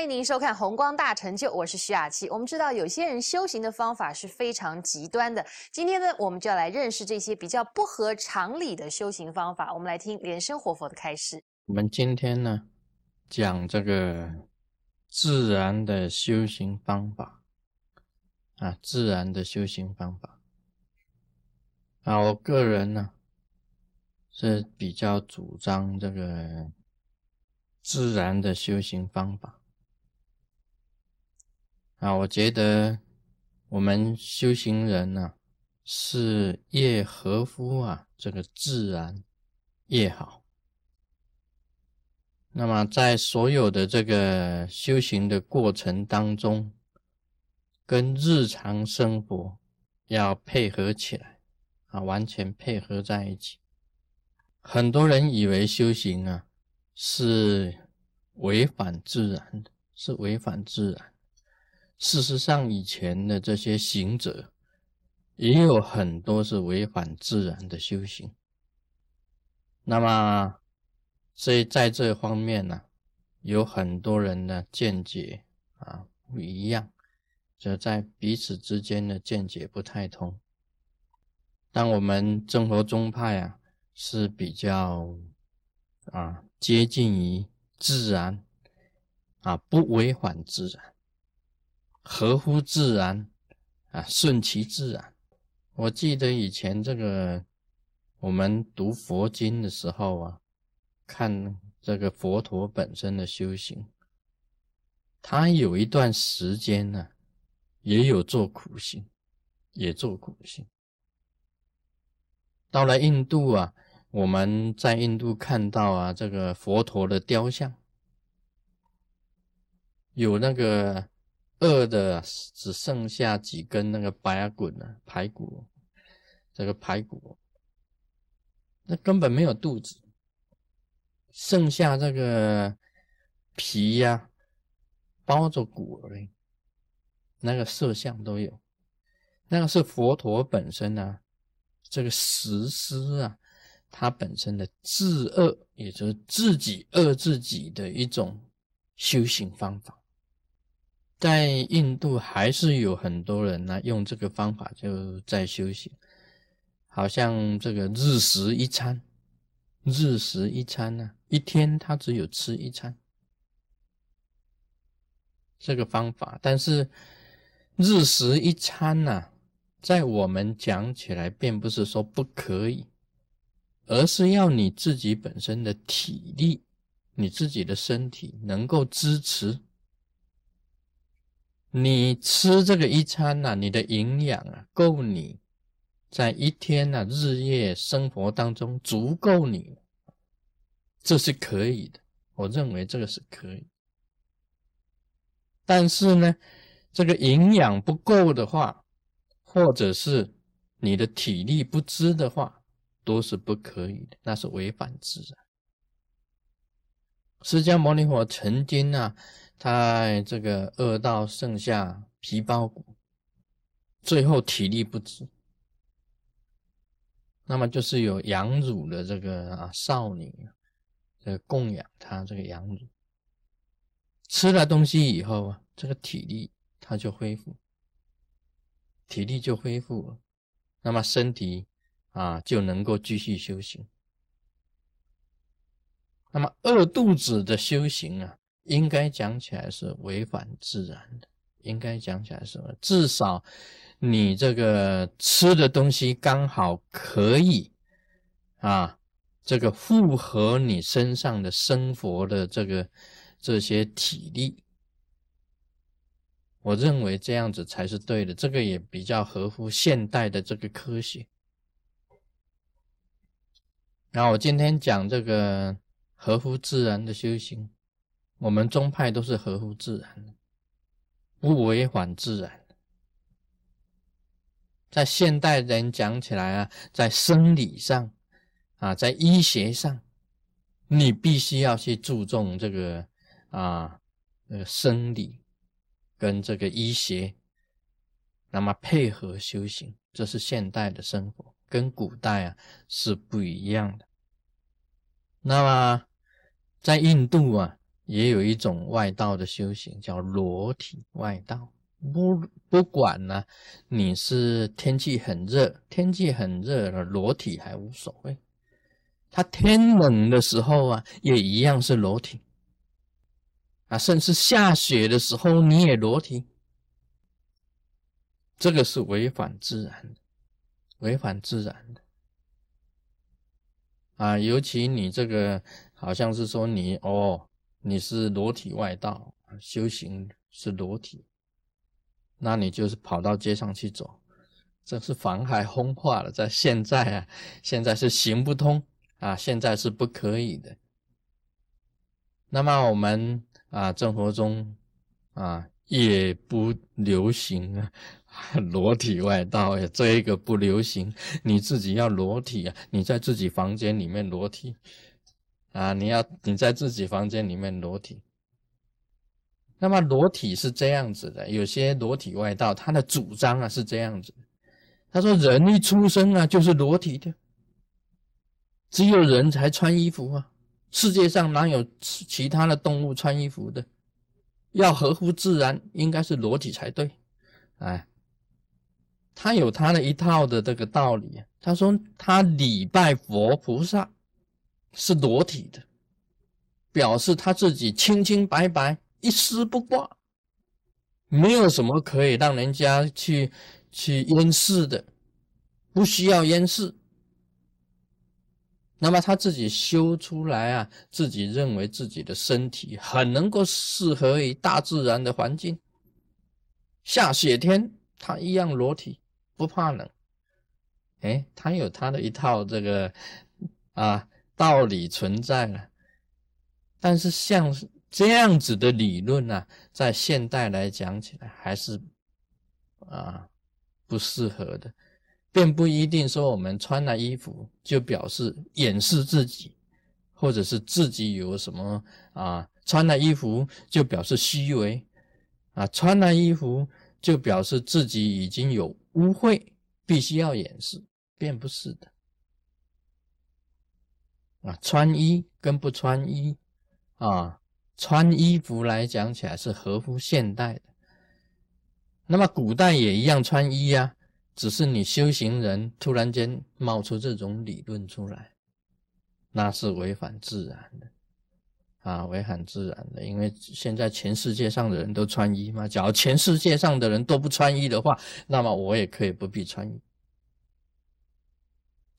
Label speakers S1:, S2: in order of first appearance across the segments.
S1: 欢迎您收看《红光大成就》，我是徐雅琪。我们知道有些人修行的方法是非常极端的，今天呢，我们就要来认识这些比较不合常理的修行方法。我们来听莲生活佛的开示。
S2: 我们今天呢，讲这个自然的修行方法啊，自然的修行方法啊，我个人呢是比较主张这个自然的修行方法。啊，我觉得我们修行人呢，是越合乎啊这个自然越好。那么在所有的这个修行的过程当中，跟日常生活要配合起来啊，完全配合在一起。很多人以为修行啊是违反自然的，是违反自然。事实上，以前的这些行者也有很多是违反自然的修行。那么，所以在这方面呢，有很多人的见解啊不一样，就在彼此之间的见解不太通。但我们正佛宗派啊是比较啊接近于自然啊，不违反自然。合乎自然啊，顺其自然。我记得以前这个我们读佛经的时候啊，看这个佛陀本身的修行，他有一段时间呢，也有做苦行，也做苦行。到了印度啊，我们在印度看到啊，这个佛陀的雕像，有那个。饿的只剩下几根那个白骨了，排骨，这个排骨，那根本没有肚子，剩下这个皮呀，包着骨而已，那个色相都有，那个是佛陀本身啊，这个实施啊，他本身的自恶，也就是自己恶自己的一种修行方法。在印度还是有很多人呢，用这个方法就在修行，好像这个日食一餐，日食一餐呢，一天他只有吃一餐，这个方法。但是日食一餐呢，在我们讲起来，并不是说不可以，而是要你自己本身的体力，你自己的身体能够支持。你吃这个一餐呐，你的营养啊够你在一天呐日夜生活当中足够你，这是可以的。我认为这个是可以。但是呢，这个营养不够的话，或者是你的体力不支的话，都是不可以的，那是违反自然。释迦牟尼佛曾经啊。他这个饿到剩下皮包骨，最后体力不支，那么就是有养乳的这个啊少女，这个供养他这个养乳，吃了东西以后啊，这个体力他就恢复，体力就恢复了，那么身体啊就能够继续修行。那么饿肚子的修行啊。应该讲起来是违反自然的，应该讲起来是至少你这个吃的东西刚好可以啊，这个符合你身上的生活的这个这些体力，我认为这样子才是对的，这个也比较合乎现代的这个科学。然后我今天讲这个合乎自然的修行。我们宗派都是合乎自然的，不违反自然。在现代人讲起来啊，在生理上啊，在医学上，你必须要去注重这个啊，呃，生理跟这个医学，那么配合修行，这是现代的生活，跟古代啊是不一样的。那么在印度啊。也有一种外道的修行，叫裸体外道。不不管呢，你是天气很热，天气很热了，裸体还无所谓。他天冷的时候啊，也一样是裸体。啊，甚至下雪的时候你也裸体，这个是违反自然的，违反自然的。啊，尤其你这个好像是说你哦，你是裸体外道，修行是裸体，那你就是跑到街上去走，这是妨害风化了。在现在啊，现在是行不通啊，现在是不可以的。那么我们。啊，生活中啊也不流行啊，裸体外道呀，这一个不流行，你自己要裸体啊，你在自己房间里面裸体啊，你要你在自己房间里面裸体。那么裸体是这样子的，有些裸体外道他的主张啊是这样子，他说人一出生啊就是裸体的，只有人才穿衣服啊。世界上哪有其他的动物穿衣服的？要合乎自然，应该是裸体才对。哎，他有他的一套的这个道理。他说他礼拜佛菩萨是裸体的，表示他自己清清白白，一丝不挂，没有什么可以让人家去去掩饰的，不需要掩饰。那么他自己修出来啊，自己认为自己的身体很能够适合于大自然的环境，下雪天他一样裸体，不怕冷。哎，他有他的一套这个啊道理存在了。但是像这样子的理论呢，在现代来讲起来还是啊不适合的。并不一定说我们穿了衣服就表示掩饰自己，或者是自己有什么啊？穿了衣服就表示虚伪啊？穿了衣服就表示自己已经有污秽，必须要掩饰，并不是的啊！穿衣跟不穿衣啊，穿衣服来讲起来是合乎现代的，那么古代也一样穿衣呀。只是你修行人突然间冒出这种理论出来，那是违反自然的啊，违反自然的。因为现在全世界上的人都穿衣嘛，假如全世界上的人都不穿衣的话，那么我也可以不必穿衣。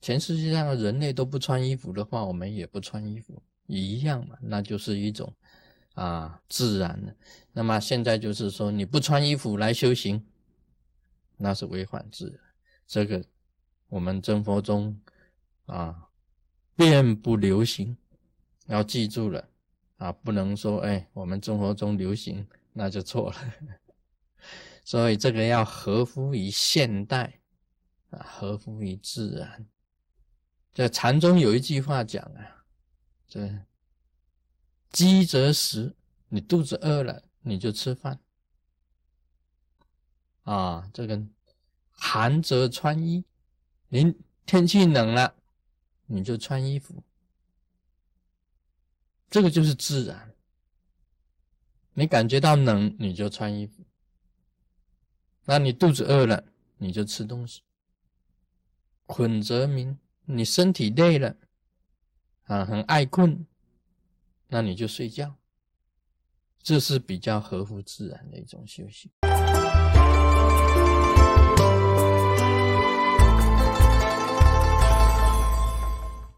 S2: 全世界上的人类都不穿衣服的话，我们也不穿衣服一样嘛，那就是一种啊自然的。那么现在就是说你不穿衣服来修行。那是违反自然，这个我们真佛中啊，并不流行，要记住了啊，不能说哎，我们真佛中流行那就错了，所以这个要合乎于现代啊，合乎于自然。在禅中有一句话讲啊，这饥则食，你肚子饿了你就吃饭。啊，这个寒则穿衣，您天气冷了，你就穿衣服，这个就是自然。你感觉到冷，你就穿衣服；那你肚子饿了，你就吃东西。困则鸣，你身体累了，啊，很爱困，那你就睡觉。这是比较合乎自然的一种休息。